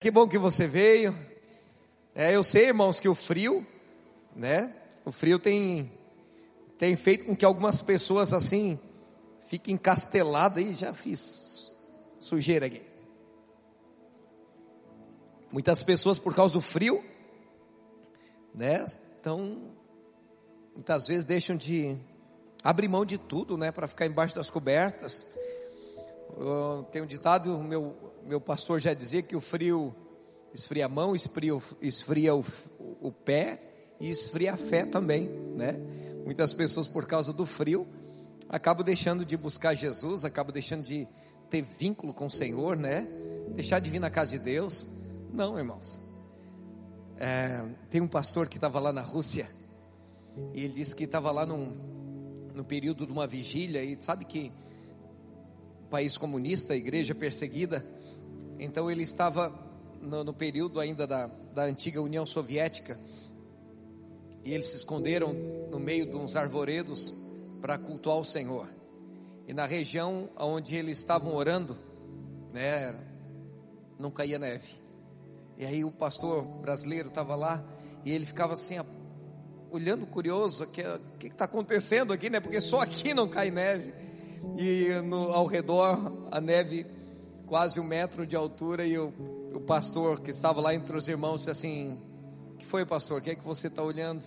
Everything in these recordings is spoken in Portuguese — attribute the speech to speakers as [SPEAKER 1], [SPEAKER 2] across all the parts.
[SPEAKER 1] Que bom que você veio. É, eu sei, irmãos, que o frio, né? O frio tem tem feito com que algumas pessoas assim fiquem encasteladas e já fiz sujeira aqui. Muitas pessoas por causa do frio, né? Então muitas vezes deixam de abrir mão de tudo, né, para ficar embaixo das cobertas. Tenho um ditado, meu meu pastor já dizia que o frio esfria a mão, esfria, esfria o, o pé e esfria a fé também, né? Muitas pessoas por causa do frio acabam deixando de buscar Jesus, acabam deixando de ter vínculo com o Senhor, né? Deixar de vir na casa de Deus. Não, irmãos. É, tem um pastor que estava lá na Rússia e ele disse que estava lá num, no período de uma vigília e sabe que país comunista, igreja perseguida, então ele estava no, no período ainda da, da antiga União Soviética e eles se esconderam no meio de uns arvoredos para cultuar o Senhor. E na região onde eles estavam orando, né, não caía neve. E aí o pastor brasileiro estava lá e ele ficava assim, olhando curioso, o que está acontecendo aqui, né? Porque só aqui não cai neve. E no, ao redor a neve quase um metro de altura e o, o pastor que estava lá entre os irmãos disse assim, que foi pastor, o que é que você está olhando?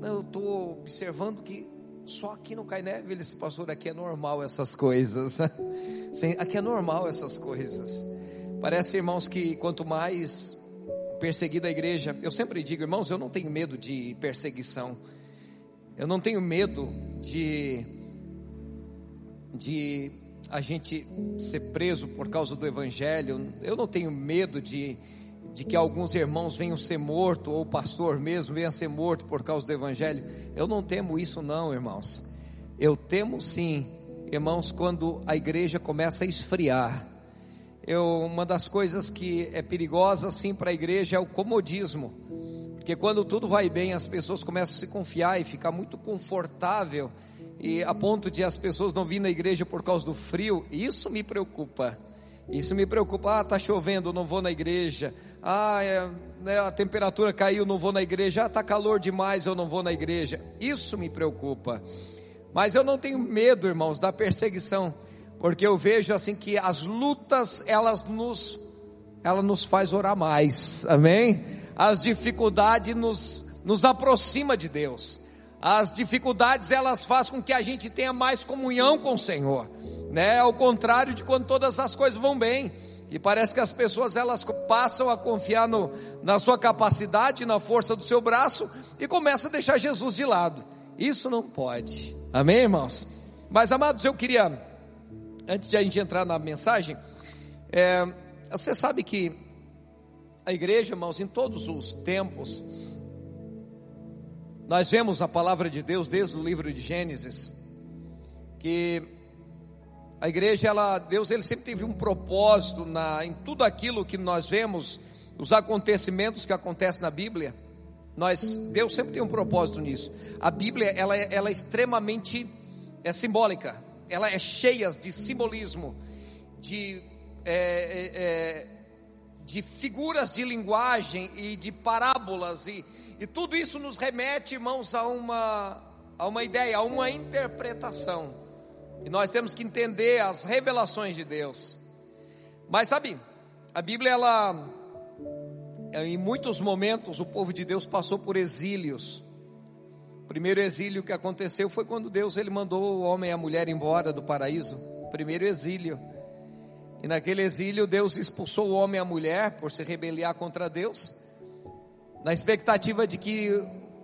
[SPEAKER 1] Não, eu estou observando que só aqui não cai neve. Ele disse, pastor, aqui é normal essas coisas. aqui é normal essas coisas. Parece, irmãos, que quanto mais perseguida a igreja, eu sempre digo, irmãos, eu não tenho medo de perseguição. Eu não tenho medo de de a gente ser preso por causa do evangelho. Eu não tenho medo de, de que alguns irmãos venham ser mortos, ou o pastor mesmo venha ser morto por causa do evangelho. Eu não temo isso, não, irmãos. Eu temo sim, irmãos, quando a igreja começa a esfriar. Eu, uma das coisas que é perigosa assim para a igreja é o comodismo. Porque quando tudo vai bem, as pessoas começam a se confiar e ficar muito confortável e a ponto de as pessoas não vir na igreja por causa do frio, isso me preocupa. Isso me preocupa. Ah, tá chovendo, não vou na igreja. Ah, é, né, a temperatura caiu, não vou na igreja. Ah, tá calor demais, eu não vou na igreja. Isso me preocupa. Mas eu não tenho medo, irmãos, da perseguição, porque eu vejo assim que as lutas elas nos ela nos faz orar mais. Amém? As dificuldades nos nos aproxima de Deus. As dificuldades elas fazem com que a gente tenha mais comunhão com o Senhor, né? Ao contrário de quando todas as coisas vão bem. E parece que as pessoas elas passam a confiar no, na sua capacidade, na força do seu braço e começam a deixar Jesus de lado. Isso não pode. Amém, irmãos? Mas amados, eu queria, antes de a gente entrar na mensagem, é, você sabe que a igreja, irmãos, em todos os tempos, nós vemos a palavra de Deus desde o livro de Gênesis, que a igreja, ela, Deus, ele sempre teve um propósito na, em tudo aquilo que nós vemos, os acontecimentos que acontecem na Bíblia. Nós, Deus sempre tem um propósito nisso. A Bíblia, ela, é, ela é extremamente é simbólica. Ela é cheia de simbolismo, de é, é, é de figuras de linguagem e de parábolas e e tudo isso nos remete, irmãos, a uma, a uma ideia, a uma interpretação. E nós temos que entender as revelações de Deus. Mas sabe, a Bíblia, ela, em muitos momentos, o povo de Deus passou por exílios. O primeiro exílio que aconteceu foi quando Deus ele mandou o homem e a mulher embora do paraíso. Primeiro exílio. E naquele exílio, Deus expulsou o homem e a mulher por se rebeliar contra Deus na expectativa de que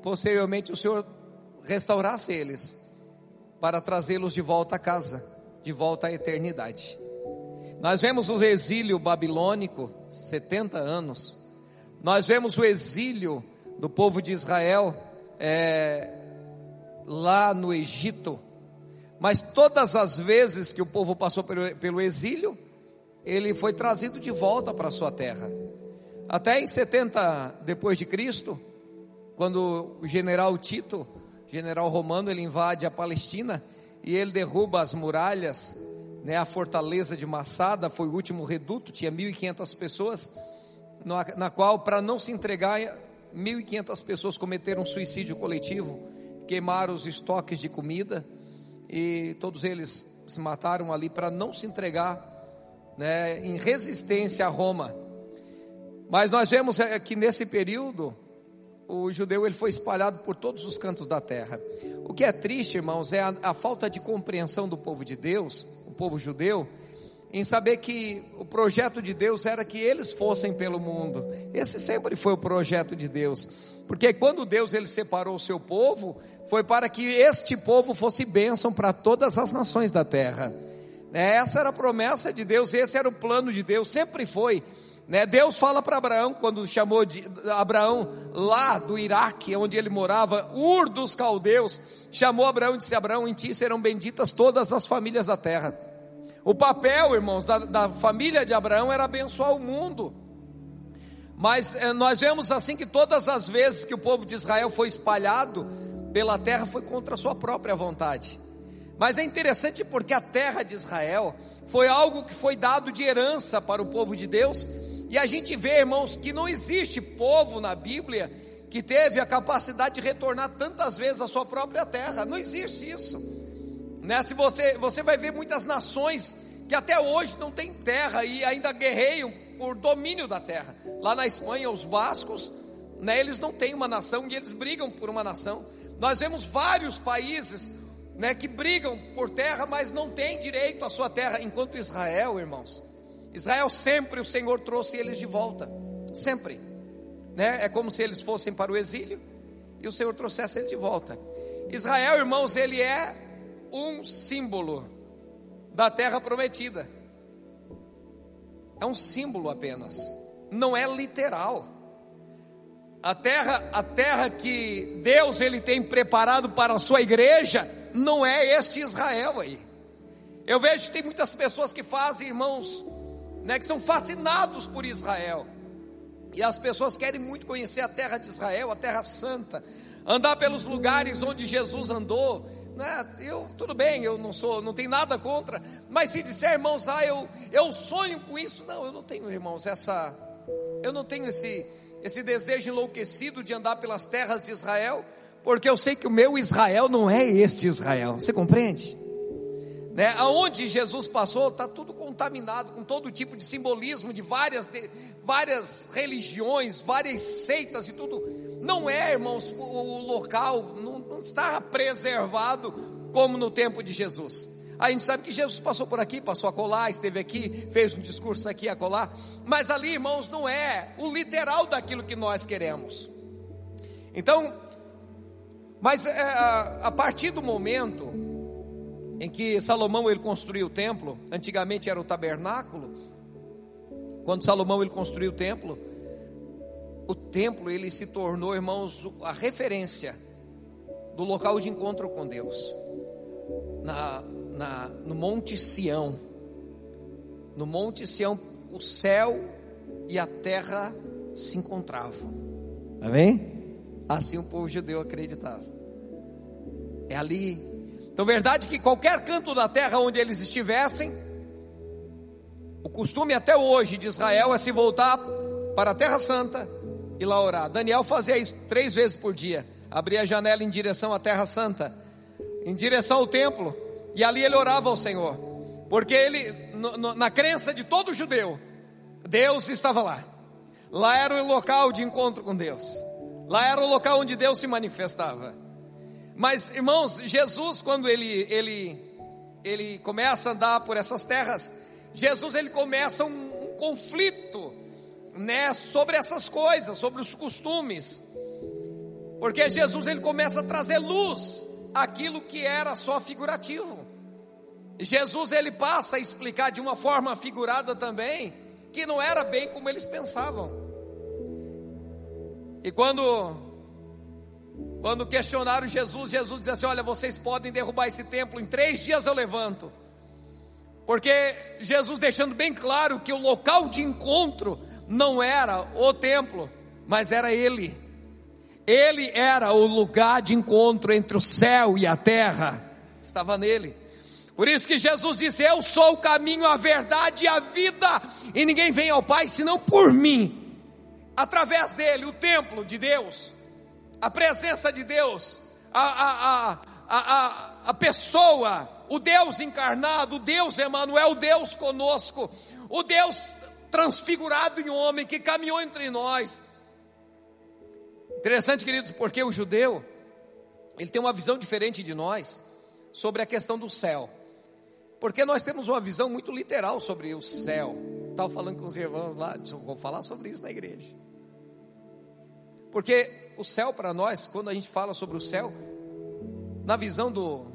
[SPEAKER 1] posteriormente o Senhor restaurasse eles para trazê-los de volta a casa, de volta à eternidade. Nós vemos o exílio babilônico, 70 anos. Nós vemos o exílio do povo de Israel é, lá no Egito. Mas todas as vezes que o povo passou pelo, pelo exílio, ele foi trazido de volta para a sua terra. Até em 70 depois de Cristo, quando o general Tito, general romano, ele invade a Palestina e ele derruba as muralhas, né, a fortaleza de Massada foi o último reduto, tinha 1500 pessoas. na, na qual, para não se entregar, 1.500 pessoas cometeram suicídio coletivo, queimaram os estoques de comida e todos eles se mataram ali para não se entregar né, em resistência a Roma. Mas nós vemos é, que nesse período o judeu ele foi espalhado por todos os cantos da terra. O que é triste, irmãos, é a, a falta de compreensão do povo de Deus, o povo judeu, em saber que o projeto de Deus era que eles fossem pelo mundo. Esse sempre foi o projeto de Deus. Porque quando Deus ele separou o seu povo, foi para que este povo fosse bênção para todas as nações da terra. Essa era a promessa de Deus, esse era o plano de Deus, sempre foi. Né? Deus fala para Abraão, quando chamou de Abraão lá do Iraque, onde ele morava, Ur dos caldeus, chamou Abraão e disse: Abraão, em ti serão benditas todas as famílias da terra. O papel, irmãos, da, da família de Abraão era abençoar o mundo. Mas eh, nós vemos assim que todas as vezes que o povo de Israel foi espalhado pela terra foi contra a sua própria vontade. Mas é interessante porque a terra de Israel foi algo que foi dado de herança para o povo de Deus e a gente vê, irmãos, que não existe povo na Bíblia que teve a capacidade de retornar tantas vezes à sua própria terra. Não existe isso. Né? Se você, você vai ver muitas nações que até hoje não têm terra e ainda guerreiam por domínio da terra. Lá na Espanha, os bascos, né, eles não têm uma nação e eles brigam por uma nação. Nós vemos vários países né, que brigam por terra, mas não têm direito à sua terra, enquanto Israel, irmãos, Israel sempre o Senhor trouxe eles de volta, sempre. Né? É como se eles fossem para o exílio e o Senhor trouxesse eles de volta. Israel, irmãos, ele é um símbolo da terra prometida. É um símbolo apenas, não é literal. A terra, a terra que Deus ele tem preparado para a sua igreja, não é este Israel aí. Eu vejo que tem muitas pessoas que fazem, irmãos, né, que são fascinados por Israel. E as pessoas querem muito conhecer a terra de Israel, a terra santa, andar pelos lugares onde Jesus andou. Né? Eu tudo bem, eu não sou, não tenho nada contra. Mas se disser, irmãos, ah, eu, eu sonho com isso, não, eu não tenho, irmãos, essa, eu não tenho esse, esse desejo enlouquecido de andar pelas terras de Israel, porque eu sei que o meu Israel não é este Israel. Você compreende? Né? Aonde Jesus passou, está tudo contaminado com todo tipo de simbolismo de várias, de, várias religiões, várias seitas e tudo. Não é, irmãos, o, local não, não está preservado como no tempo de Jesus. A gente sabe que Jesus passou por aqui, passou a colar, esteve aqui, fez um discurso aqui a colar, mas ali, irmãos, não é o literal daquilo que nós queremos. Então, mas é, a partir do momento em que Salomão ele construiu o templo, antigamente era o tabernáculo. Quando Salomão ele construiu o templo, o templo ele se tornou, irmãos, a referência do local de encontro com Deus. Na, na, no Monte Sião. No Monte Sião, o céu e a terra se encontravam. Amém? Assim o povo judeu acreditava. É ali então, verdade que qualquer canto da terra onde eles estivessem, o costume até hoje de Israel é se voltar para a Terra Santa e lá orar. Daniel fazia isso três vezes por dia. Abria a janela em direção à Terra Santa, em direção ao templo, e ali ele orava ao Senhor, porque ele, no, no, na crença de todo judeu, Deus estava lá. Lá era o local de encontro com Deus. Lá era o local onde Deus se manifestava. Mas, irmãos, Jesus, quando ele, ele, ele começa a andar por essas terras, Jesus ele começa um, um conflito, né, sobre essas coisas, sobre os costumes. Porque Jesus ele começa a trazer luz aquilo que era só figurativo. Jesus ele passa a explicar de uma forma figurada também que não era bem como eles pensavam. E quando quando questionaram Jesus, Jesus disse assim: Olha, vocês podem derrubar esse templo, em três dias eu levanto. Porque Jesus deixando bem claro que o local de encontro não era o templo, mas era Ele. Ele era o lugar de encontro entre o céu e a terra, estava nele. Por isso que Jesus disse: Eu sou o caminho, a verdade e a vida, e ninguém vem ao Pai senão por mim. através dele, o templo de Deus, a presença de Deus, a, a, a, a, a pessoa, o Deus encarnado, o Deus Emmanuel, o Deus conosco, o Deus transfigurado em homem que caminhou entre nós. Interessante, queridos, porque o judeu, ele tem uma visão diferente de nós sobre a questão do céu. Porque nós temos uma visão muito literal sobre o céu. Estava falando com os irmãos lá, vou falar sobre isso na igreja. Porque o céu para nós, quando a gente fala sobre o céu, na visão do,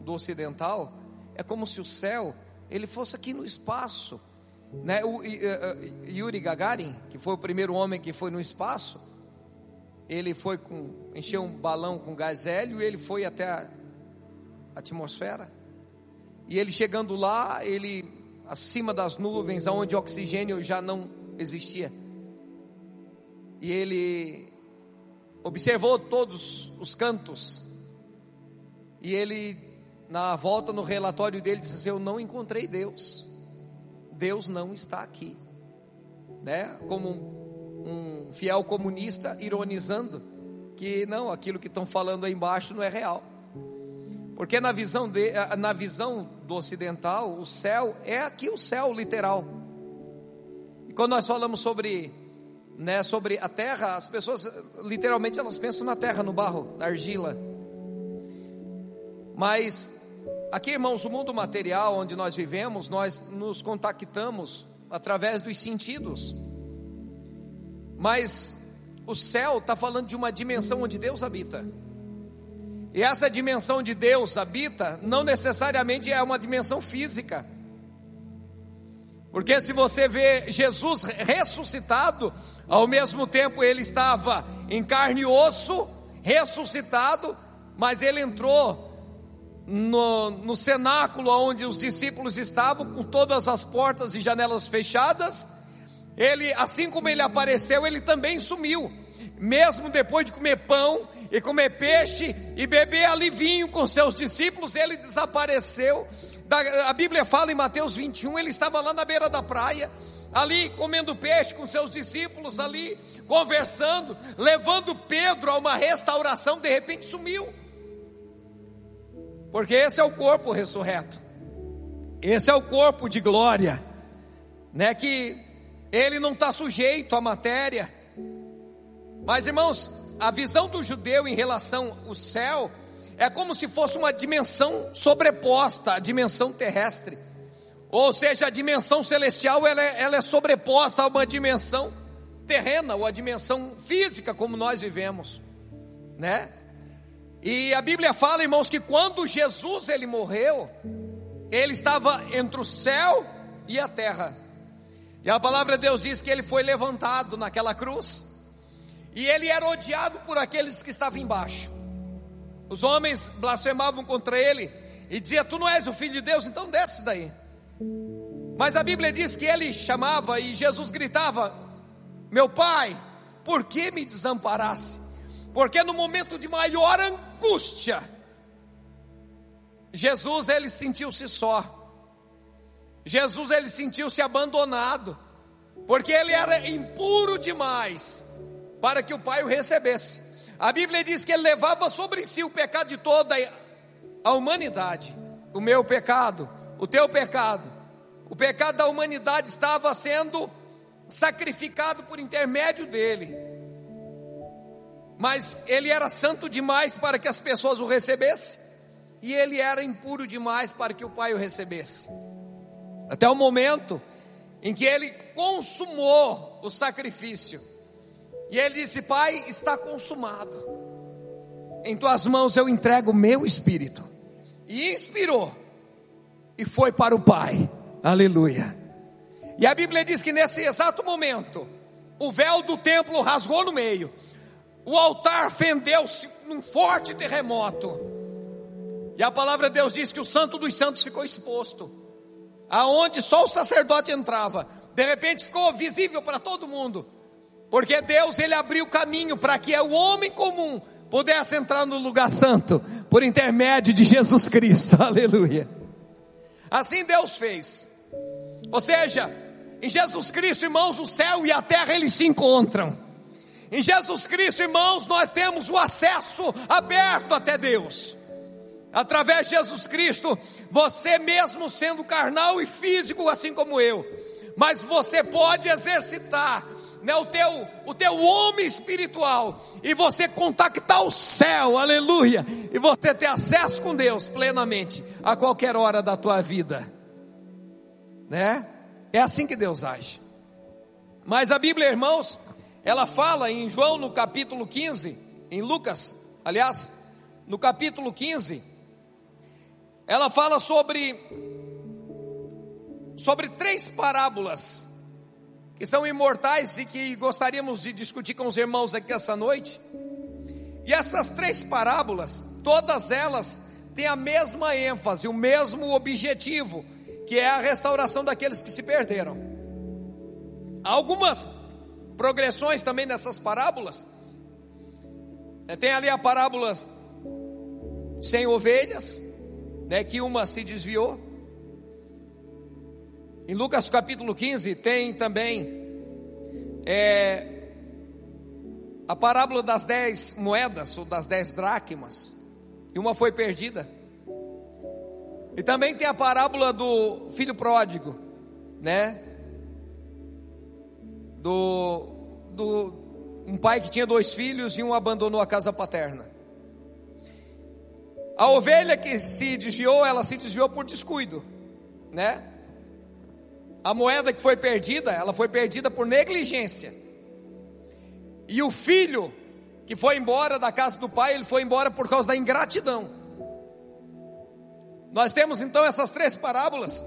[SPEAKER 1] do ocidental, é como se o céu ele fosse aqui no espaço. Né? O Yuri Gagarin, que foi o primeiro homem que foi no espaço, ele foi com encheu um balão com gás hélio e ele foi até a atmosfera. E ele chegando lá, ele acima das nuvens, onde oxigênio já não existia. E ele observou todos os cantos. E ele, na volta no relatório dele, disse assim: Eu não encontrei Deus. Deus não está aqui. Né? Como um, um fiel comunista ironizando que não, aquilo que estão falando aí embaixo não é real. Porque na visão, de, na visão do ocidental, o céu é aqui o céu literal. E quando nós falamos sobre, né, sobre a terra, as pessoas literalmente elas pensam na terra, no barro, na argila. Mas aqui, irmãos, o mundo material onde nós vivemos, nós nos contactamos através dos sentidos. Mas o céu está falando de uma dimensão onde Deus habita. E essa dimensão de Deus habita não necessariamente é uma dimensão física. Porque se você vê Jesus ressuscitado, ao mesmo tempo ele estava em carne e osso, ressuscitado, mas ele entrou no, no cenáculo onde os discípulos estavam, com todas as portas e janelas fechadas. Ele, assim como ele apareceu, ele também sumiu. Mesmo depois de comer pão e comer peixe e beber ali vinho com seus discípulos, ele desapareceu. A Bíblia fala em Mateus 21, ele estava lá na beira da praia, ali comendo peixe com seus discípulos, ali conversando, levando Pedro a uma restauração, de repente sumiu. Porque esse é o corpo ressurreto. Esse é o corpo de glória, né? Que ele não está sujeito à matéria. Mas irmãos, a visão do judeu em relação ao céu é como se fosse uma dimensão sobreposta à dimensão terrestre. Ou seja, a dimensão celestial ela é, ela é sobreposta a uma dimensão terrena, ou a dimensão física como nós vivemos, né? E a Bíblia fala, irmãos, que quando Jesus ele morreu, ele estava entre o céu e a terra. E a palavra de Deus diz que ele foi levantado naquela cruz. E ele era odiado por aqueles que estavam embaixo. Os homens blasfemavam contra ele e dizia: "Tu não és o filho de Deus, então desce daí". Mas a Bíblia diz que ele chamava e Jesus gritava: "Meu Pai, por que me desamparasse?" Porque no momento de maior angústia, Jesus ele sentiu-se só. Jesus ele sentiu-se abandonado, porque ele era impuro demais para que o Pai o recebesse. A Bíblia diz que ele levava sobre si o pecado de toda a humanidade. O meu pecado, o teu pecado, o pecado da humanidade estava sendo sacrificado por intermédio dele. Mas ele era santo demais para que as pessoas o recebessem, e ele era impuro demais para que o Pai o recebesse. Até o momento em que ele consumou o sacrifício e ele disse: Pai, está consumado. Em tuas mãos eu entrego o meu espírito. E inspirou. E foi para o Pai. Aleluia. E a Bíblia diz que nesse exato momento, o véu do templo rasgou no meio. O altar fendeu-se num forte terremoto. E a palavra de Deus diz que o Santo dos Santos ficou exposto. Aonde só o sacerdote entrava. De repente ficou visível para todo mundo porque Deus ele abriu caminho para que o homem comum pudesse entrar no lugar santo por intermédio de Jesus Cristo. Aleluia. Assim Deus fez. Ou seja, Em Jesus Cristo, irmãos, o céu e a terra eles se encontram. Em Jesus Cristo, irmãos, nós temos o acesso aberto até Deus. Através de Jesus Cristo, você mesmo sendo carnal e físico, assim como eu, mas você pode exercitar né, o, teu, o teu homem espiritual e você contactar o céu, aleluia, e você ter acesso com Deus plenamente a qualquer hora da tua vida, né? É assim que Deus age. Mas a Bíblia, irmãos, ela fala em João no capítulo 15, em Lucas, aliás, no capítulo 15, ela fala sobre sobre três parábolas que são imortais e que gostaríamos de discutir com os irmãos aqui essa noite. E essas três parábolas, todas elas têm a mesma ênfase, o mesmo objetivo, que é a restauração daqueles que se perderam. Há algumas progressões também nessas parábolas. É, tem ali a parábola sem ovelhas, né, que uma se desviou. Em Lucas capítulo 15 tem também é, a parábola das dez moedas, ou das dez dracmas, e uma foi perdida. E também tem a parábola do filho pródigo, né? Do, do um pai que tinha dois filhos e um abandonou a casa paterna. A ovelha que se desviou, ela se desviou por descuido, né? A moeda que foi perdida, ela foi perdida por negligência. E o filho que foi embora da casa do pai, ele foi embora por causa da ingratidão. Nós temos então essas três parábolas,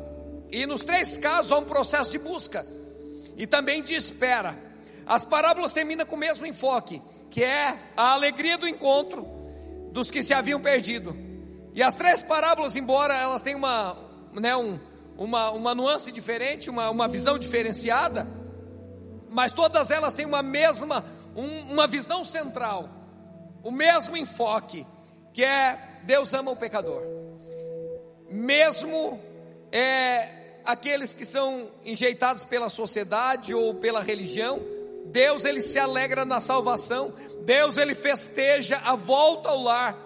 [SPEAKER 1] e nos três casos há um processo de busca e também de espera. As parábolas terminam com o mesmo enfoque, que é a alegria do encontro dos que se haviam perdido. E as três parábolas, embora elas tenham uma, né, um, uma, uma nuance diferente, uma, uma visão diferenciada, mas todas elas têm uma mesma, um, uma visão central, o mesmo enfoque, que é Deus ama o pecador. Mesmo é, aqueles que são enjeitados pela sociedade ou pela religião, Deus ele se alegra na salvação, Deus ele festeja a volta ao lar,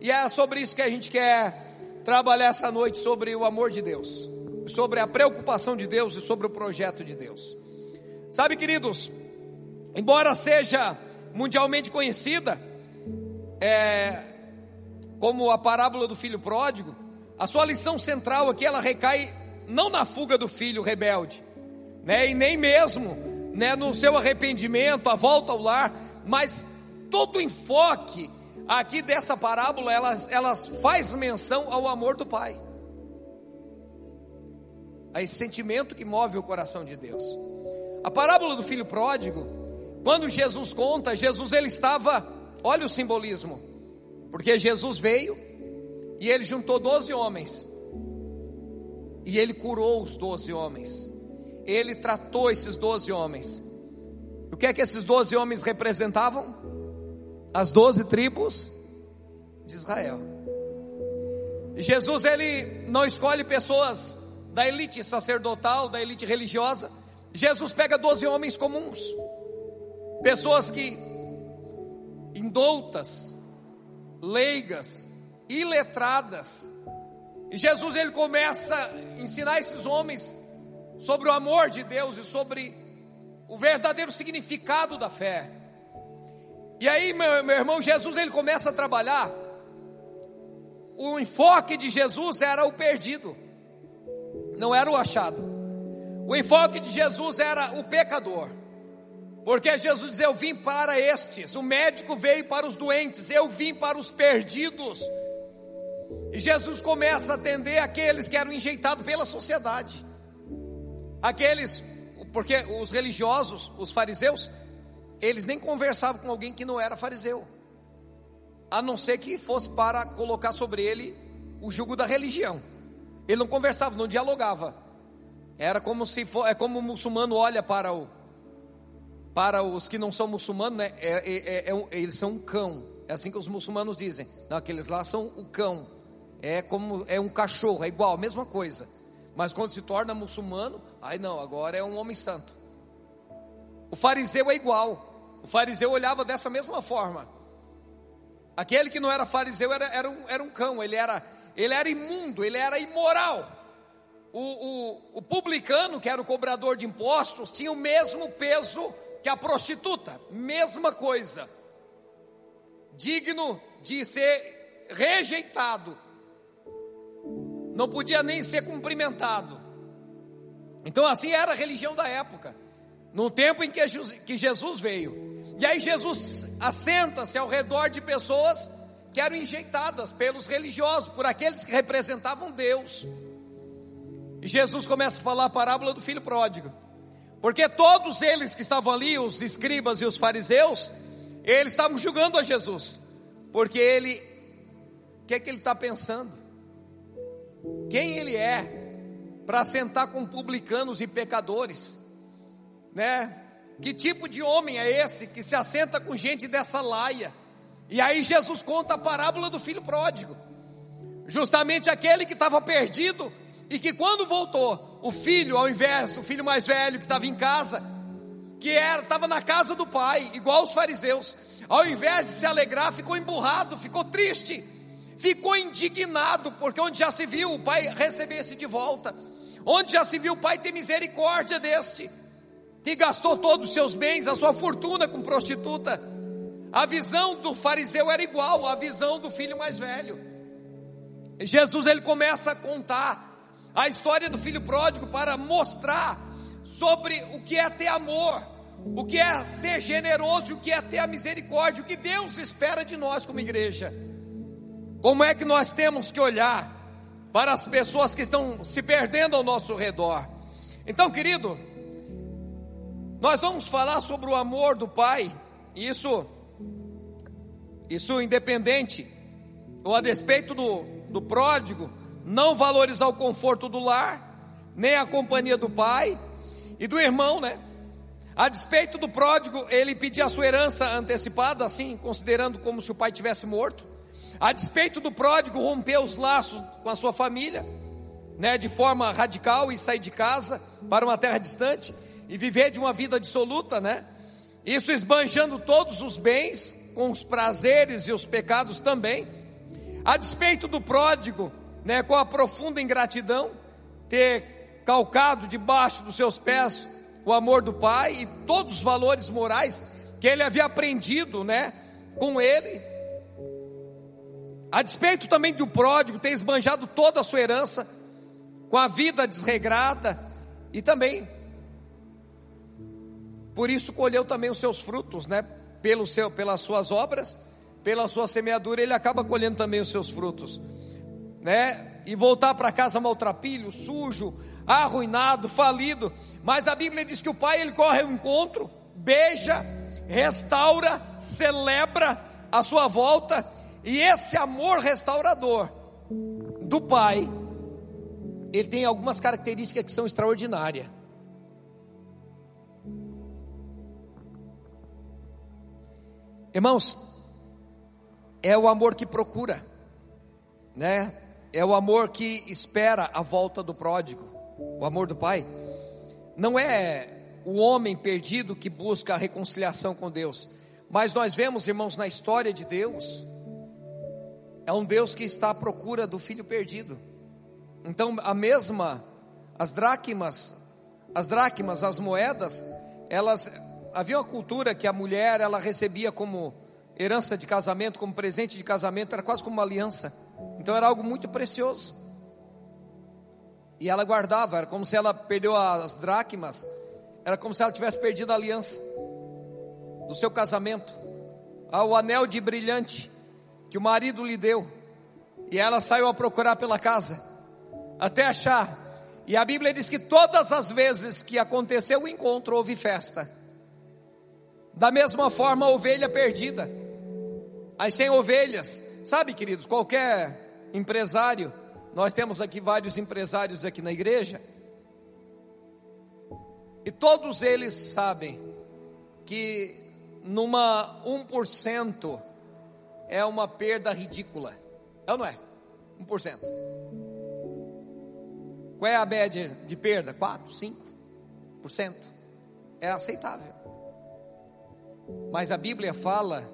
[SPEAKER 1] e é sobre isso que a gente quer trabalhar essa noite sobre o amor de Deus sobre a preocupação de Deus e sobre o projeto de Deus. Sabe, queridos, embora seja mundialmente conhecida, é, como a parábola do filho pródigo, a sua lição central aqui ela recai não na fuga do filho rebelde, né, e nem mesmo né, no seu arrependimento, a volta ao lar, mas todo o enfoque aqui dessa parábola, elas, elas faz menção ao amor do pai a esse sentimento que move o coração de Deus. A parábola do filho pródigo, quando Jesus conta, Jesus ele estava, olha o simbolismo, porque Jesus veio e ele juntou doze homens, e ele curou os doze homens, ele tratou esses doze homens. O que é que esses doze homens representavam? As doze tribos de Israel. Jesus ele não escolhe pessoas da elite sacerdotal, da elite religiosa. Jesus pega doze homens comuns, pessoas que indoutas, leigas, iletradas. E Jesus ele começa a ensinar esses homens sobre o amor de Deus e sobre o verdadeiro significado da fé. E aí, meu, meu irmão, Jesus ele começa a trabalhar. O enfoque de Jesus era o perdido não era o achado. O enfoque de Jesus era o pecador. Porque Jesus diz: Eu vim para estes. O médico veio para os doentes, eu vim para os perdidos. E Jesus começa a atender aqueles que eram enjeitados pela sociedade. Aqueles, porque os religiosos, os fariseus, eles nem conversavam com alguém que não era fariseu, a não ser que fosse para colocar sobre ele o jugo da religião. Ele não conversava, não dialogava. Era como se for, é como o muçulmano olha para o para os que não são muçulmanos, né? É, é, é, é eles são um cão. É assim que os muçulmanos dizem. Não, aqueles lá são o cão. É como é um cachorro, é igual, mesma coisa. Mas quando se torna muçulmano, aí não, agora é um homem santo. O fariseu é igual. O fariseu olhava dessa mesma forma. Aquele que não era fariseu era, era, um, era um cão, ele era, ele era imundo, ele era imoral. O, o, o publicano, que era o cobrador de impostos, tinha o mesmo peso que a prostituta, mesma coisa, digno de ser rejeitado, não podia nem ser cumprimentado. Então, assim era a religião da época, no tempo em que Jesus veio. E aí Jesus assenta-se ao redor de pessoas que eram enjeitadas pelos religiosos, por aqueles que representavam Deus. E Jesus começa a falar a parábola do filho pródigo. Porque todos eles que estavam ali, os escribas e os fariseus, eles estavam julgando a Jesus. Porque ele, o que é que ele está pensando? Quem ele é para sentar com publicanos e pecadores? Né? Que tipo de homem é esse que se assenta com gente dessa laia? E aí Jesus conta a parábola do filho pródigo. Justamente aquele que estava perdido e que quando voltou, o filho, ao invés, o filho mais velho que estava em casa, que era estava na casa do pai, igual os fariseus, ao invés de se alegrar, ficou emburrado, ficou triste, ficou indignado, porque onde já se viu o pai receber esse de volta, onde já se viu o pai ter misericórdia deste, que gastou todos os seus bens, a sua fortuna com prostituta. A visão do fariseu era igual à visão do filho mais velho. Jesus ele começa a contar a história do filho pródigo para mostrar sobre o que é ter amor, o que é ser generoso, o que é ter a misericórdia, o que Deus espera de nós como igreja. Como é que nós temos que olhar para as pessoas que estão se perdendo ao nosso redor? Então, querido, nós vamos falar sobre o amor do Pai, isso, isso independente, ou a despeito do, do pródigo, não valorizar o conforto do lar, nem a companhia do pai e do irmão, né? A despeito do pródigo, ele pedir a sua herança antecipada, assim, considerando como se o pai tivesse morto. A despeito do pródigo, romper os laços com a sua família, né, de forma radical e sair de casa para uma terra distante e viver de uma vida dissoluta, né? Isso esbanjando todos os bens, com os prazeres e os pecados também. A despeito do pródigo, né, com a profunda ingratidão, ter calcado debaixo dos seus pés o amor do Pai e todos os valores morais que ele havia aprendido, né, com ele. A despeito também do pródigo ter esbanjado toda a sua herança com a vida desregrada e também por isso colheu também os seus frutos, né? Pelo seu, pelas suas obras, pela sua semeadura, ele acaba colhendo também os seus frutos, né? E voltar para casa maltrapilho, sujo, arruinado, falido. Mas a Bíblia diz que o pai ele corre ao encontro, beija, restaura, celebra a sua volta, e esse amor restaurador do pai, ele tem algumas características que são extraordinárias. Irmãos, é o amor que procura, né? É o amor que espera a volta do pródigo, o amor do Pai. Não é o homem perdido que busca a reconciliação com Deus, mas nós vemos, irmãos, na história de Deus, é um Deus que está à procura do filho perdido. Então, a mesma, as dracmas, as dracmas, as moedas, elas havia uma cultura que a mulher ela recebia como herança de casamento, como presente de casamento, era quase como uma aliança. Então era algo muito precioso. E ela guardava, era como se ela perdeu as dracmas, era como se ela tivesse perdido a aliança do seu casamento, ah, anel de brilhante que o marido lhe deu. E ela saiu a procurar pela casa, até achar. E a Bíblia diz que todas as vezes que aconteceu o encontro, houve festa. Da mesma forma, a ovelha perdida, as sem ovelhas, sabe, queridos, qualquer empresário, nós temos aqui vários empresários aqui na igreja, e todos eles sabem que numa 1% é uma perda ridícula. É ou não é? 1%. Qual é a média de perda? 4, 5%. É aceitável. Mas a Bíblia fala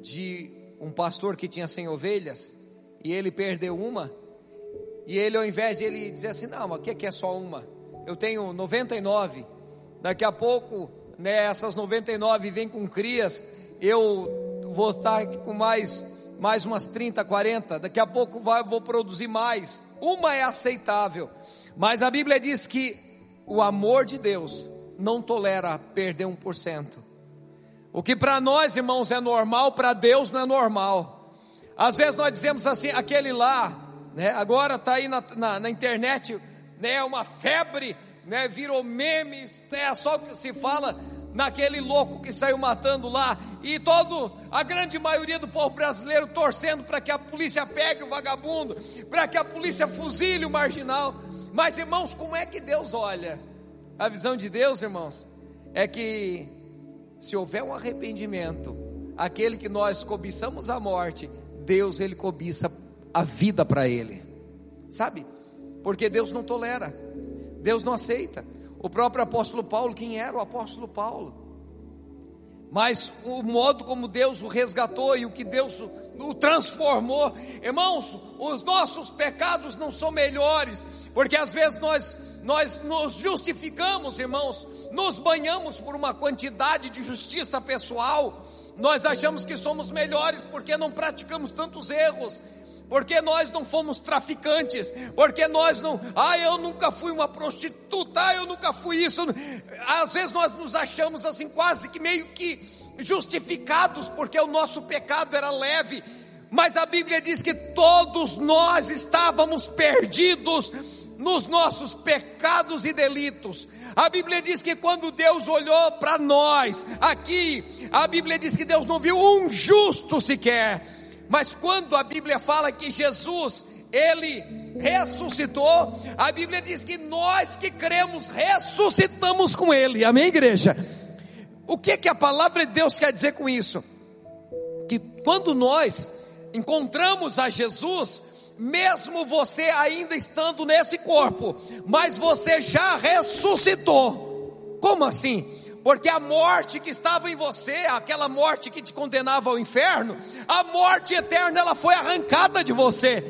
[SPEAKER 1] de um pastor que tinha 100 ovelhas e ele perdeu uma. E ele, ao invés de ele dizer assim: Não, mas o que é só uma? Eu tenho 99. Daqui a pouco, né, essas 99 vêm com crias. Eu vou estar com mais, mais umas 30, 40. Daqui a pouco vai, vou produzir mais. Uma é aceitável. Mas a Bíblia diz que o amor de Deus não tolera perder 1%. O que para nós, irmãos, é normal, para Deus não é normal. Às vezes nós dizemos assim, aquele lá, né, agora está aí na, na, na, internet, né, uma febre, né, virou memes, é só o que se fala naquele louco que saiu matando lá, e todo, a grande maioria do povo brasileiro torcendo para que a polícia pegue o vagabundo, para que a polícia fuzile o marginal. Mas irmãos, como é que Deus olha? A visão de Deus, irmãos, é que se houver um arrependimento, aquele que nós cobiçamos a morte, Deus ele cobiça a vida para ele. Sabe? Porque Deus não tolera. Deus não aceita. O próprio apóstolo Paulo, quem era o apóstolo Paulo? Mas o modo como Deus o resgatou e o que Deus o transformou, irmãos, os nossos pecados não são melhores, porque às vezes nós nós nos justificamos, irmãos, nos banhamos por uma quantidade de justiça pessoal, nós achamos que somos melhores porque não praticamos tantos erros, porque nós não fomos traficantes, porque nós não, ah, eu nunca fui uma prostituta, ah, eu nunca fui isso. Às vezes nós nos achamos assim, quase que meio que justificados, porque o nosso pecado era leve, mas a Bíblia diz que todos nós estávamos perdidos nos nossos pecados e delitos. A Bíblia diz que quando Deus olhou para nós, aqui, a Bíblia diz que Deus não viu um justo sequer mas quando a Bíblia fala que Jesus, ele ressuscitou, a Bíblia diz que nós que cremos ressuscitamos com ele. Amém, igreja? O que que a palavra de Deus quer dizer com isso? Que quando nós encontramos a Jesus, mesmo você ainda estando nesse corpo, mas você já ressuscitou. Como assim? Porque a morte que estava em você, aquela morte que te condenava ao inferno, a morte eterna ela foi arrancada de você.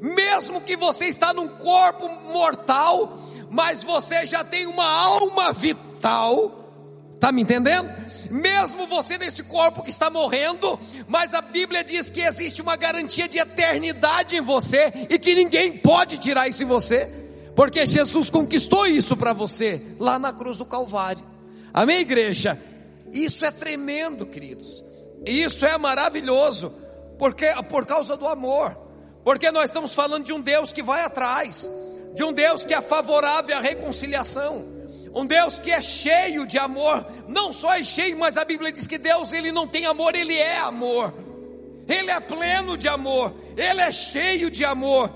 [SPEAKER 1] Mesmo que você está num corpo mortal, mas você já tem uma alma vital. Tá me entendendo? Mesmo você nesse corpo que está morrendo, mas a Bíblia diz que existe uma garantia de eternidade em você e que ninguém pode tirar isso em você, porque Jesus conquistou isso para você lá na cruz do Calvário. Amém, igreja? Isso é tremendo, queridos. Isso é maravilhoso, porque por causa do amor. Porque nós estamos falando de um Deus que vai atrás, de um Deus que é favorável à reconciliação, um Deus que é cheio de amor, não só é cheio, mas a Bíblia diz que Deus ele não tem amor, ele é amor. Ele é pleno de amor, ele é cheio de amor.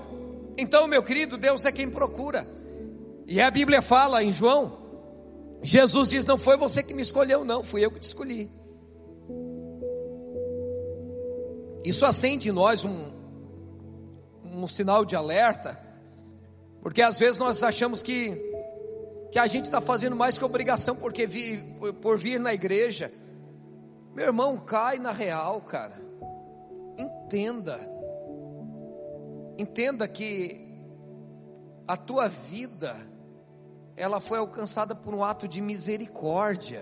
[SPEAKER 1] Então, meu querido, Deus é quem procura. E a Bíblia fala em João Jesus diz: Não foi você que me escolheu, não, fui eu que te escolhi. Isso acende em nós um, um sinal de alerta, porque às vezes nós achamos que, que a gente está fazendo mais que obrigação porque vi, por, por vir na igreja. Meu irmão, cai na real, cara. Entenda. Entenda que a tua vida ela foi alcançada por um ato de misericórdia.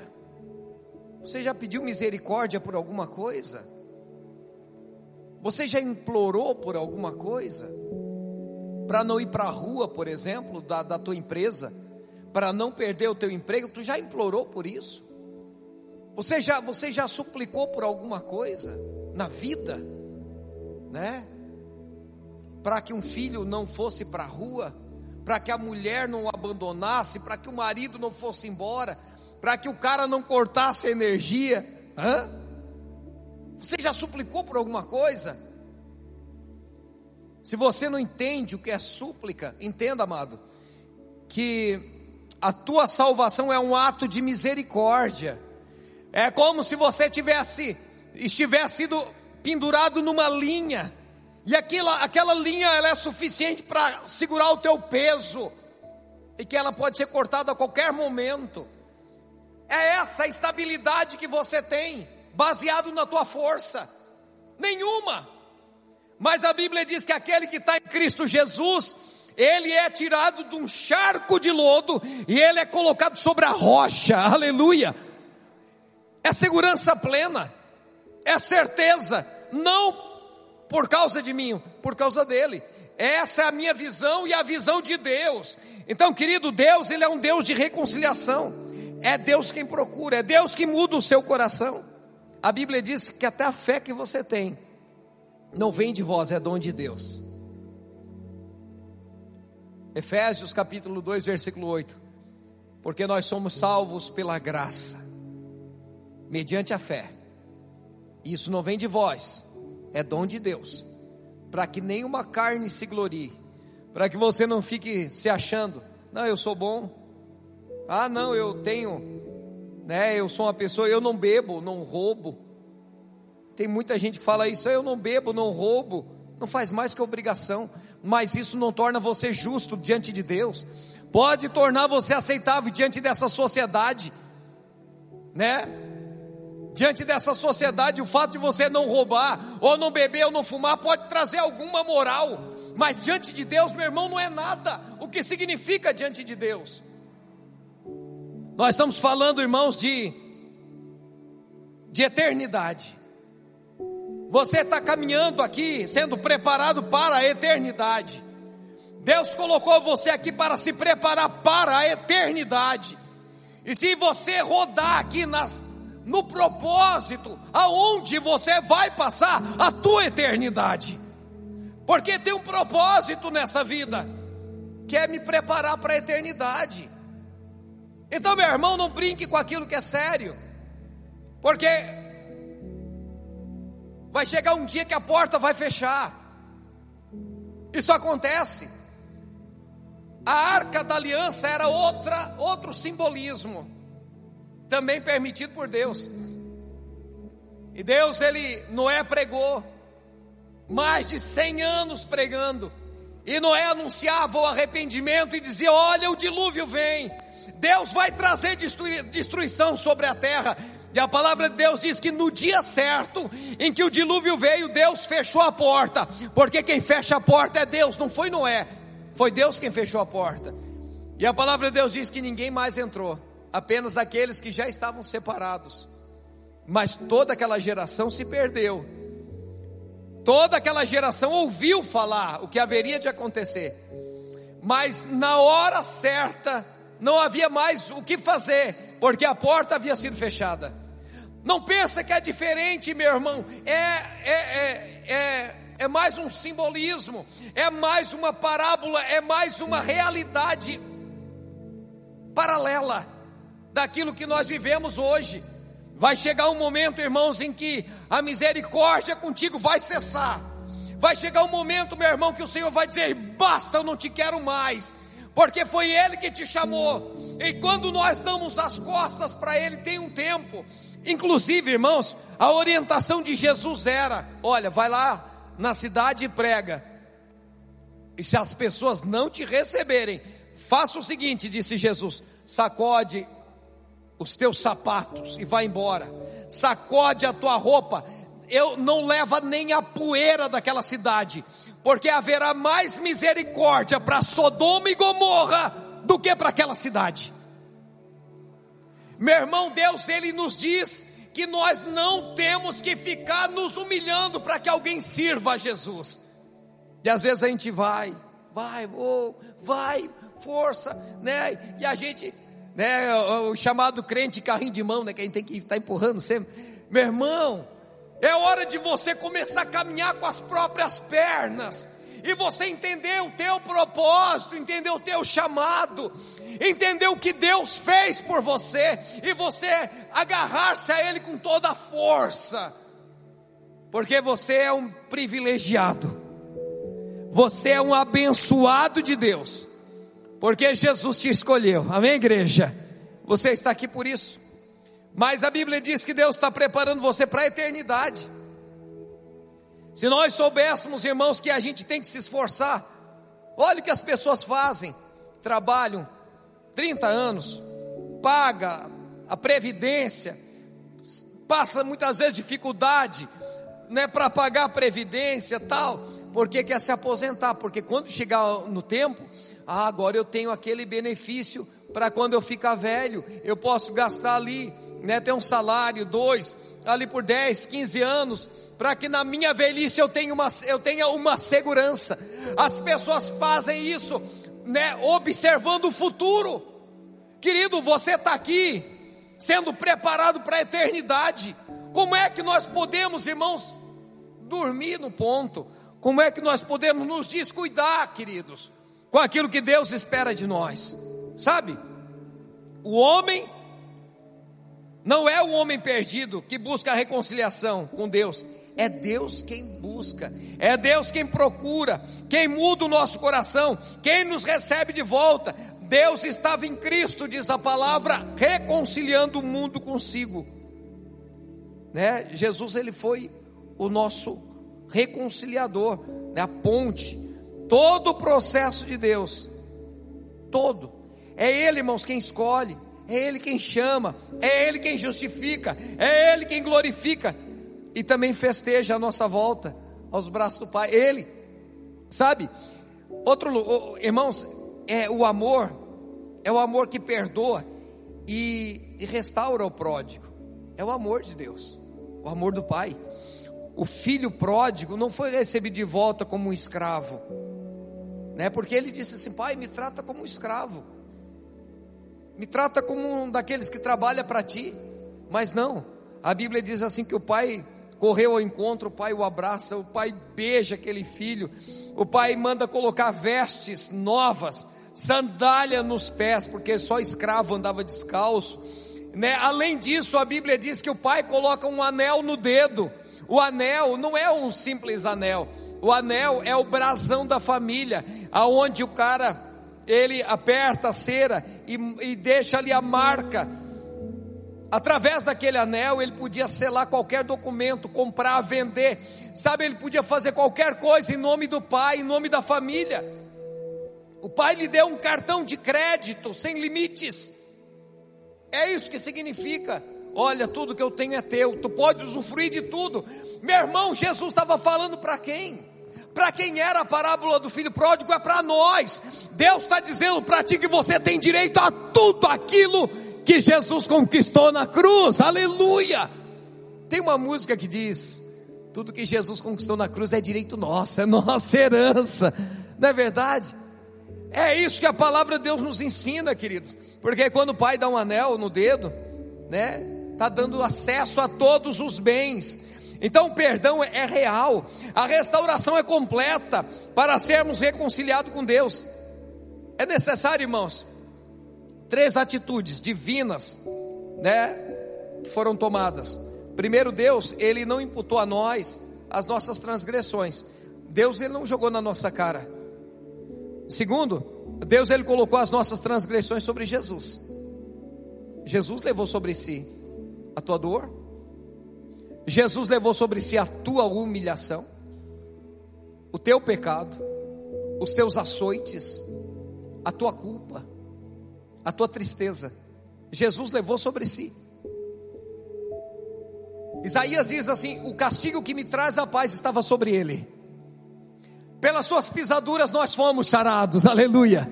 [SPEAKER 1] Você já pediu misericórdia por alguma coisa? Você já implorou por alguma coisa? Para não ir para a rua, por exemplo, da, da tua empresa, para não perder o teu emprego, tu já implorou por isso? Você já, você já suplicou por alguma coisa na vida, né? Para que um filho não fosse para a rua, para que a mulher não o abandonasse, para que o marido não fosse embora, para que o cara não cortasse a energia. Hã? Você já suplicou por alguma coisa? Se você não entende o que é súplica, entenda, amado, que a tua salvação é um ato de misericórdia. É como se você tivesse estivesse sido pendurado numa linha E aquela, aquela linha ela é suficiente para segurar o teu peso. E que ela pode ser cortada a qualquer momento. É essa estabilidade que você tem, baseado na tua força. Nenhuma. Mas a Bíblia diz que aquele que está em Cristo Jesus, ele é tirado de um charco de lodo e ele é colocado sobre a rocha. Aleluia. É segurança plena. É certeza. Não por causa de mim, por causa dele. Essa é a minha visão e a visão de Deus. Então, querido, Deus, ele é um Deus de reconciliação. É Deus quem procura, é Deus que muda o seu coração. A Bíblia diz que até a fé que você tem não vem de vós, é dom de Deus. Efésios capítulo 2, versículo 8. Porque nós somos salvos pela graça, mediante a fé. Isso não vem de vós, é dom de Deus, para que nenhuma carne se glorie, para que você não fique se achando, não, eu sou bom, ah, não, eu tenho, né, eu sou uma pessoa, eu não bebo, não roubo. Tem muita gente que fala isso, eu não bebo, não roubo, não faz mais que obrigação, mas isso não torna você justo diante de Deus, pode tornar você aceitável diante dessa sociedade, né? Diante dessa sociedade, o fato de você não roubar, ou não beber, ou não fumar, pode trazer alguma moral, mas diante de Deus, meu irmão, não é nada. O que significa diante de Deus? Nós estamos falando, irmãos, de, de eternidade. Você está caminhando aqui, sendo preparado para a eternidade. Deus colocou você aqui para se preparar para a eternidade. E se você rodar aqui nas, no propósito aonde você vai passar a tua eternidade. Porque tem um propósito nessa vida, que é me preparar para a eternidade. Então, meu irmão, não brinque com aquilo que é sério. Porque vai chegar um dia que a porta vai fechar. Isso acontece. A arca da aliança era outra, outro simbolismo também permitido por Deus. E Deus, ele, Noé pregou, mais de 100 anos pregando, e Noé anunciava o arrependimento e dizia: Olha, o dilúvio vem, Deus vai trazer destruição sobre a terra. E a palavra de Deus diz que no dia certo em que o dilúvio veio, Deus fechou a porta, porque quem fecha a porta é Deus, não foi Noé, foi Deus quem fechou a porta. E a palavra de Deus diz que ninguém mais entrou apenas aqueles que já estavam separados. Mas toda aquela geração se perdeu. Toda aquela geração ouviu falar o que haveria de acontecer. Mas na hora certa não havia mais o que fazer, porque a porta havia sido fechada. Não pensa que é diferente, meu irmão. É, é, é, é, é mais um simbolismo, é mais uma parábola, é mais uma realidade paralela daquilo que nós vivemos hoje. Vai chegar um momento, irmãos, em que a misericórdia contigo vai cessar. Vai chegar um momento, meu irmão, que o Senhor vai dizer: basta, eu não te quero mais, porque foi Ele que te chamou. E quando nós damos as costas para Ele, tem um tempo. Inclusive, irmãos, a orientação de Jesus era: olha, vai lá na cidade e prega. E se as pessoas não te receberem, faça o seguinte, disse Jesus: sacode os teus sapatos e vai embora. Sacode a tua roupa. Eu não leva nem a poeira daquela cidade, porque haverá mais misericórdia para Sodoma e Gomorra do que para aquela cidade. Meu irmão, Deus ele nos diz que nós não temos que ficar nos humilhando para que alguém sirva a Jesus. E às vezes a gente vai, vai, oh, vai, força, né? E a gente né? O, o chamado crente carrinho de mão, né? Que a gente tem que estar tá empurrando sempre. Meu irmão, é hora de você começar a caminhar com as próprias pernas. E você entender o teu propósito, entender o teu chamado, entender o que Deus fez por você e você agarrar-se a Ele com toda a força, porque você é um privilegiado, você é um abençoado de Deus. Porque Jesus te escolheu. Amém, igreja? Você está aqui por isso. Mas a Bíblia diz que Deus está preparando você para a eternidade. Se nós soubéssemos, irmãos, que a gente tem que se esforçar, olha o que as pessoas fazem: trabalham 30 anos, paga a previdência, passa muitas vezes dificuldade, né, para pagar a previdência, tal, porque quer se aposentar, porque quando chegar no tempo, ah, agora eu tenho aquele benefício para quando eu ficar velho, eu posso gastar ali, né, ter um salário, dois, ali por 10, 15 anos, para que na minha velhice eu tenha uma, eu tenha uma segurança. As pessoas fazem isso, né, observando o futuro. Querido, você está aqui, sendo preparado para a eternidade. Como é que nós podemos, irmãos, dormir no ponto? Como é que nós podemos nos descuidar, queridos, com aquilo que Deus espera de nós? Sabe? O homem não é o homem perdido que busca a reconciliação com Deus, é Deus quem busca, é Deus quem procura, quem muda o nosso coração, quem nos recebe de volta. Deus estava em Cristo, diz a palavra, reconciliando o mundo consigo. Né? Jesus ele foi o nosso reconciliador, né? a ponte, todo o processo de Deus, todo. É Ele, irmãos, quem escolhe, é Ele quem chama, é Ele quem justifica, é Ele quem glorifica e também festeja a nossa volta aos braços do Pai. Ele, sabe? Outro, irmãos, é o amor, é o amor que perdoa e, e restaura o pródigo. É o amor de Deus, o amor do Pai. O filho pródigo não foi recebido de volta como um escravo, né? Porque ele disse assim: Pai, me trata como um escravo, me trata como um daqueles que trabalha para ti. Mas não, a Bíblia diz assim que o pai correu ao encontro, o pai o abraça, o pai beija aquele filho, o pai manda colocar vestes novas, sandália nos pés, porque só escravo andava descalço. Né? Além disso, a Bíblia diz que o pai coloca um anel no dedo. O anel não é um simples anel. O anel é o brasão da família, aonde o cara ele aperta a cera e, e deixa ali a marca Através daquele anel, ele podia selar qualquer documento, comprar, vender, sabe? Ele podia fazer qualquer coisa em nome do pai, em nome da família. O pai lhe deu um cartão de crédito sem limites. É isso que significa. Olha, tudo que eu tenho é teu, tu pode usufruir de tudo. Meu irmão, Jesus estava falando para quem? Para quem era a parábola do filho pródigo, é para nós. Deus está dizendo para ti que você tem direito a tudo aquilo que Jesus conquistou na cruz, aleluia. Tem uma música que diz: tudo que Jesus conquistou na cruz é direito nosso, é nossa herança, não é verdade? É isso que a palavra de Deus nos ensina, queridos, porque quando o pai dá um anel no dedo, né, está dando acesso a todos os bens. Então o perdão é real, a restauração é completa para sermos reconciliados com Deus. É necessário, irmãos, três atitudes divinas, né, que foram tomadas. Primeiro, Deus, ele não imputou a nós as nossas transgressões. Deus ele não jogou na nossa cara. Segundo, Deus ele colocou as nossas transgressões sobre Jesus. Jesus levou sobre si a tua dor. Jesus levou sobre si a tua humilhação, o teu pecado, os teus açoites, a tua culpa a tua tristeza. Jesus levou sobre si. Isaías diz assim: O castigo que me traz a paz estava sobre ele. Pelas suas pisaduras nós fomos sarados, aleluia.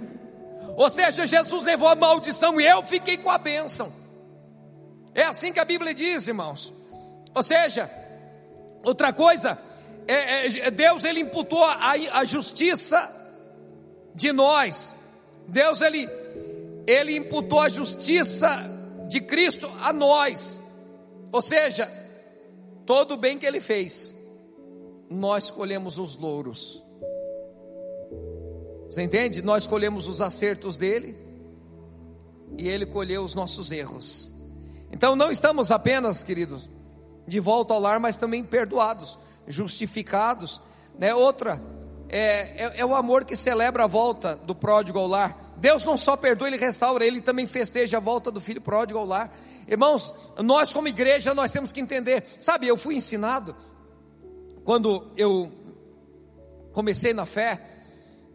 [SPEAKER 1] Ou seja, Jesus levou a maldição e eu fiquei com a bênção. É assim que a Bíblia diz, irmãos. Ou seja, outra coisa, é, é, Deus ele imputou a, a justiça de nós. Deus ele ele imputou a justiça de Cristo a nós. Ou seja, todo o bem que ele fez, nós colhemos os louros. Você entende? Nós colhemos os acertos dele e ele colheu os nossos erros. Então não estamos apenas, queridos, de volta ao lar, mas também perdoados, justificados. Né? Outra, é, é, é, o amor que celebra a volta do pródigo ao lar. Deus não só perdoa, Ele restaura, Ele também festeja a volta do filho pródigo ao lar. Irmãos, nós como igreja, nós temos que entender, sabe, eu fui ensinado, quando eu comecei na fé,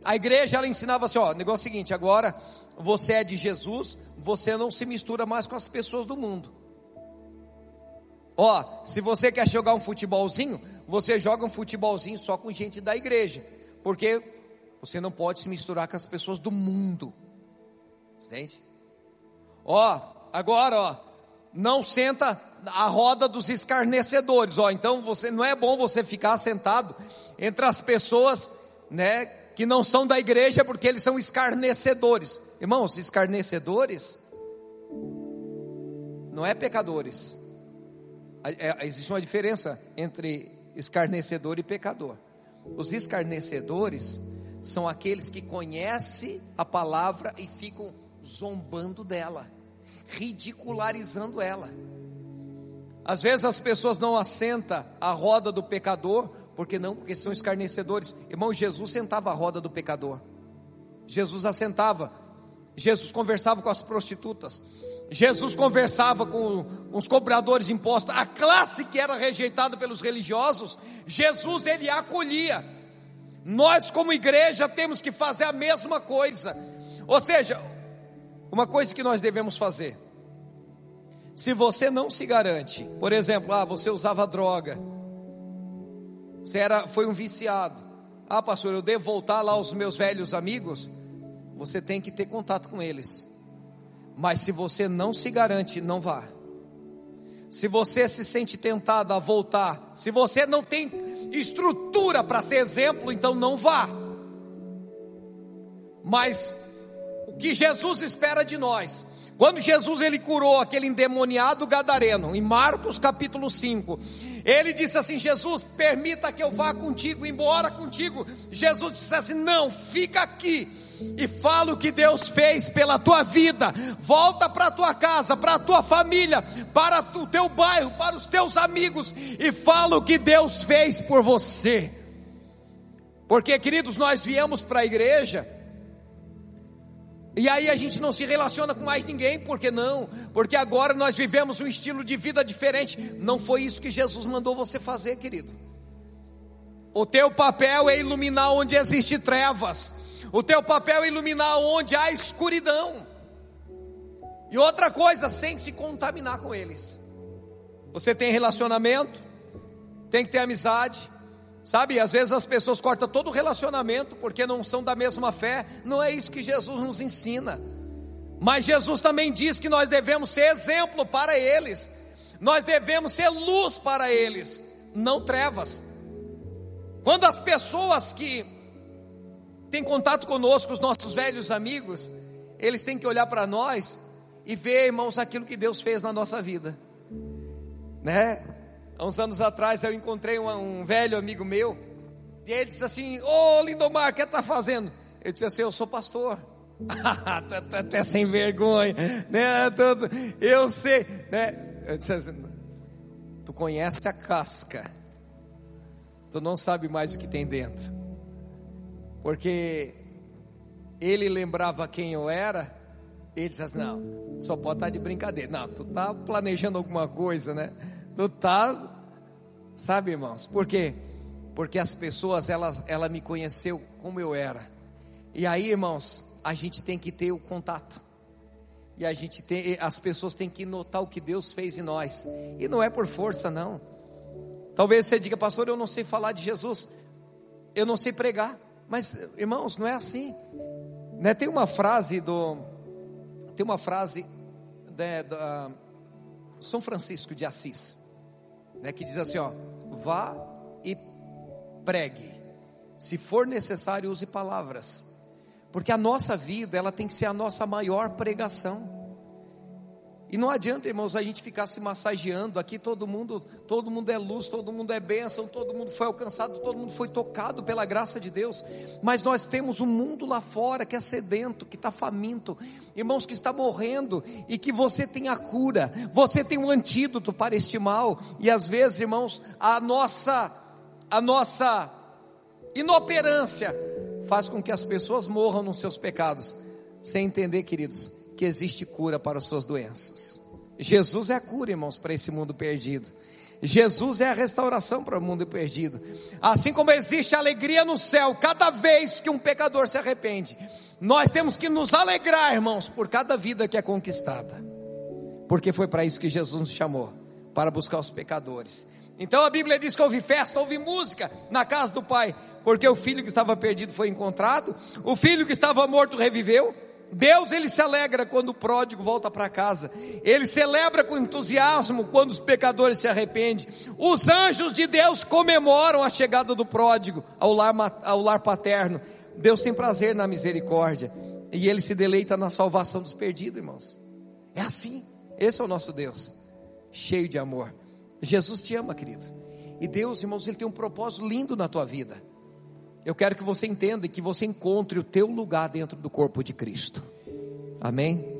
[SPEAKER 1] a igreja ela ensinava assim, ó, negócio é o seguinte, agora você é de Jesus, você não se mistura mais com as pessoas do mundo. Ó, se você quer jogar um futebolzinho, você joga um futebolzinho só com gente da igreja, porque você não pode se misturar com as pessoas do mundo. Entende? Ó, agora, ó, não senta a roda dos escarnecedores, ó. Então você não é bom você ficar sentado entre as pessoas, né, que não são da igreja, porque eles são escarnecedores. Irmãos, escarnecedores não é pecadores. É, existe uma diferença entre escarnecedor e pecador. Os escarnecedores são aqueles que conhecem a palavra e ficam zombando dela, ridicularizando ela. Às vezes as pessoas não assentam a roda do pecador, porque não, porque são escarnecedores. Irmão, Jesus sentava a roda do pecador. Jesus assentava. Jesus conversava com as prostitutas. Jesus conversava com, os cobradores de impostos. A classe que era rejeitada pelos religiosos, Jesus ele acolhia. Nós como igreja temos que fazer a mesma coisa. Ou seja, uma coisa que nós devemos fazer. Se você não se garante, por exemplo, ah, você usava droga, você era, foi um viciado. Ah, pastor, eu devo voltar lá aos meus velhos amigos? Você tem que ter contato com eles. Mas se você não se garante, não vá. Se você se sente tentado a voltar, se você não tem estrutura para ser exemplo, então não vá. Mas o que Jesus espera de nós quando Jesus ele curou aquele endemoniado gadareno, em Marcos capítulo 5, ele disse assim: Jesus, permita que eu vá contigo, embora contigo. Jesus disse assim: Não, fica aqui e fala o que Deus fez pela tua vida. Volta para tua casa, para a tua família, para o teu bairro, para os teus amigos e fala o que Deus fez por você. Porque, queridos, nós viemos para a igreja e aí a gente não se relaciona com mais ninguém, por que não? Porque agora nós vivemos um estilo de vida diferente. Não foi isso que Jesus mandou você fazer, querido. O teu papel é iluminar onde existe trevas. O teu papel é iluminar onde há escuridão. E outra coisa, sem se contaminar com eles. Você tem relacionamento, tem que ter amizade, Sabe, às vezes as pessoas cortam todo o relacionamento porque não são da mesma fé. Não é isso que Jesus nos ensina. Mas Jesus também diz que nós devemos ser exemplo para eles. Nós devemos ser luz para eles, não trevas. Quando as pessoas que têm contato conosco, os nossos velhos amigos, eles têm que olhar para nós e ver, irmãos, aquilo que Deus fez na nossa vida, né? Há uns anos atrás eu encontrei um, um velho amigo meu, e ele disse assim: Ô oh, Lindomar, o que está fazendo? Eu disse assim: Eu sou pastor. Até sem vergonha, né? Eu sei, né? Eu disse assim: Tu conhece a casca, tu não sabe mais o que tem dentro, porque ele lembrava quem eu era. Ele disse assim: Não, só pode estar tá de brincadeira. Não, tu está planejando alguma coisa, né? Tu tá, sabe, irmãos? Por quê? Porque as pessoas, elas, ela me conheceu como eu era. E aí, irmãos, a gente tem que ter o contato. E a gente tem, as pessoas têm que notar o que Deus fez em nós. E não é por força, não. Talvez você diga, pastor, eu não sei falar de Jesus, eu não sei pregar. Mas, irmãos, não é assim. Né? Tem uma frase do, tem uma frase né, da São Francisco de Assis né, que diz assim: ó, vá e pregue. Se for necessário, use palavras. Porque a nossa vida, ela tem que ser a nossa maior pregação. E não adianta, irmãos, a gente ficar se massageando. Aqui todo mundo, todo mundo é luz, todo mundo é bênção, todo mundo foi alcançado, todo mundo foi tocado pela graça de Deus. Mas nós temos um mundo lá fora que é sedento, que está faminto, irmãos, que está morrendo e que você tem a cura, você tem um antídoto para este mal. E às vezes, irmãos, a nossa, a nossa inoperância faz com que as pessoas morram nos seus pecados, sem entender, queridos que existe cura para as suas doenças. Jesus é a cura, irmãos, para esse mundo perdido. Jesus é a restauração para o mundo perdido. Assim como existe alegria no céu cada vez que um pecador se arrepende, nós temos que nos alegrar, irmãos, por cada vida que é conquistada. Porque foi para isso que Jesus nos chamou para buscar os pecadores. Então a Bíblia diz que houve festa, houve música na casa do Pai, porque o filho que estava perdido foi encontrado, o filho que estava morto reviveu. Deus ele se alegra quando o pródigo volta para casa. Ele celebra com entusiasmo quando os pecadores se arrependem. Os anjos de Deus comemoram a chegada do pródigo ao lar, ao lar paterno. Deus tem prazer na misericórdia e ele se deleita na salvação dos perdidos, irmãos. É assim. Esse é o nosso Deus, cheio de amor. Jesus te ama, querido. E Deus, irmãos, ele tem um propósito lindo na tua vida. Eu quero que você entenda e que você encontre o teu lugar dentro do corpo de Cristo. Amém?